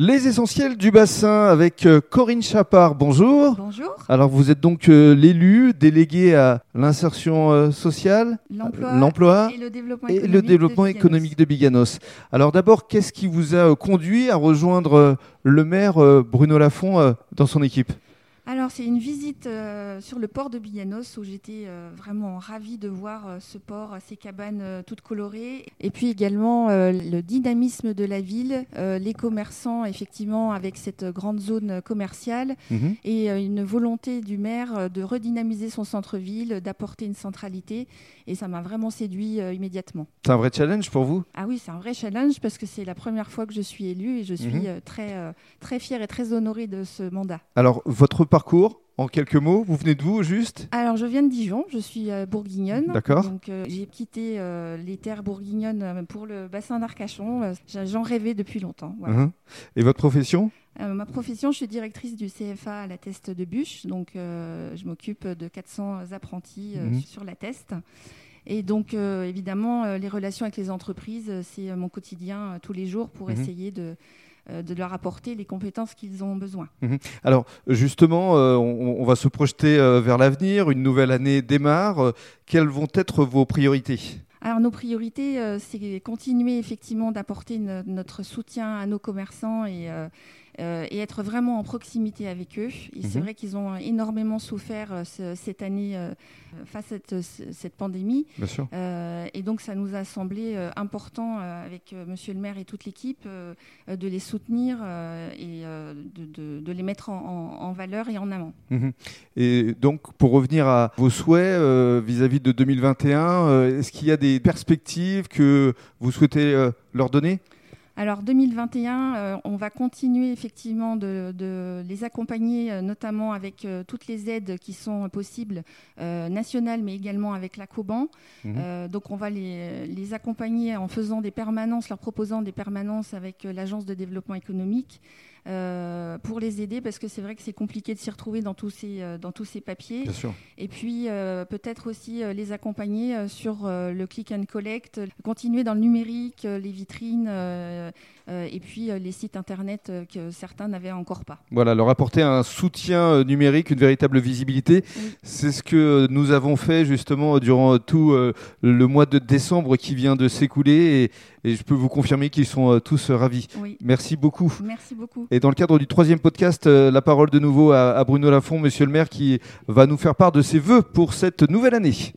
Les essentiels du bassin avec euh, Corinne Chapard. Bonjour. Bonjour. Alors vous êtes donc euh, l'élu délégué à l'insertion euh, sociale, l'emploi et le développement et économique, le développement de économique de Biganos. Alors d'abord, qu'est-ce qui vous a euh, conduit à rejoindre le maire Bruno Lafont dans son équipe? Alors, c'est une visite euh, sur le port de Biganos où j'étais euh, vraiment ravie de voir euh, ce port, ces cabanes toutes colorées. Et puis également le dynamisme de la ville, les commerçants, effectivement, avec cette grande zone commerciale Mhm. et une volonté du maire de redynamiser son centre-ville, d'apporter une centralité. Et ça m'a vraiment séduit immédiatement. C'est un vrai challenge pour vous? Ah oui, c'est un vrai challenge parce que c'est la première fois que je suis élue et je suis Mhm. très, très fière et très honorée de ce mandat. Alors votre parcours, en quelques mots, vous venez de vous juste Alors, je viens de Dijon, je suis euh, bourguignonne. D'accord. Donc, euh, j'ai quitté euh, les terres bourguignonnes pour le bassin d'Arcachon. J'en rêvais depuis longtemps. voilà. Et votre profession ma profession, je suis directrice du CFA à la Teste de Bûche. Donc, je m'occupe de 400 apprentis Mhm. sur la Teste. Et donc, évidemment, les relations avec les entreprises, c'est mon quotidien tous les jours pour Mhm. essayer de, de leur apporter les compétences qu'ils ont besoin. Alors justement, euh, on, on va se projeter euh, vers l'avenir, une nouvelle année démarre. Euh, Quelles vont être vos priorités? Alors nos priorités, euh, c'est continuer effectivement d'apporter no- notre soutien à nos commerçants et, euh, euh, et être vraiment en proximité avec eux. Et c'est Mhm. vrai qu'ils ont énormément souffert euh, ce- cette année euh, face à cette, cette pandémie. Bien sûr. Et donc ça nous a semblé important avec Monsieur le maire et toute l'équipe de les soutenir et de, de- de les mettre en, en- en valeur et en amont. Mhm. Et donc, pour revenir à vos souhaits vis-à-vis de 2021, euh, est-ce qu'il y a des perspectives que vous souhaitez leur donner? Alors 2021, euh, on va continuer effectivement de, de les accompagner, euh, notamment avec euh, toutes les aides qui sont possibles, nationales, mais également avec la COBAN. Mhm. Donc on va les, les accompagner en faisant des permanences, leur proposant des permanences avec l'Agence de développement économique. euh, pour les aider parce que c'est vrai que c'est compliqué de s'y retrouver dans tous ces, euh, dans tous ces papiers. Bien sûr. Et puis euh, peut-être aussi les accompagner sur le click and collect, continuer dans le numérique, les vitrines et puis euh, les sites internet euh, que certains n'avaient encore pas. Voilà, leur apporter un soutien euh, numérique, une véritable visibilité. Oui. C'est ce que nous avons fait justement durant tout euh, le mois de décembre qui vient de s'écouler et, et je peux vous confirmer qu'ils sont euh, tous euh, ravis. Oui, Merci beaucoup. merci beaucoup. Et dans le cadre du troisième podcast, euh, la parole de nouveau à, à Bruno Lafont, monsieur le maire, qui va nous faire part de ses vœux pour cette nouvelle année.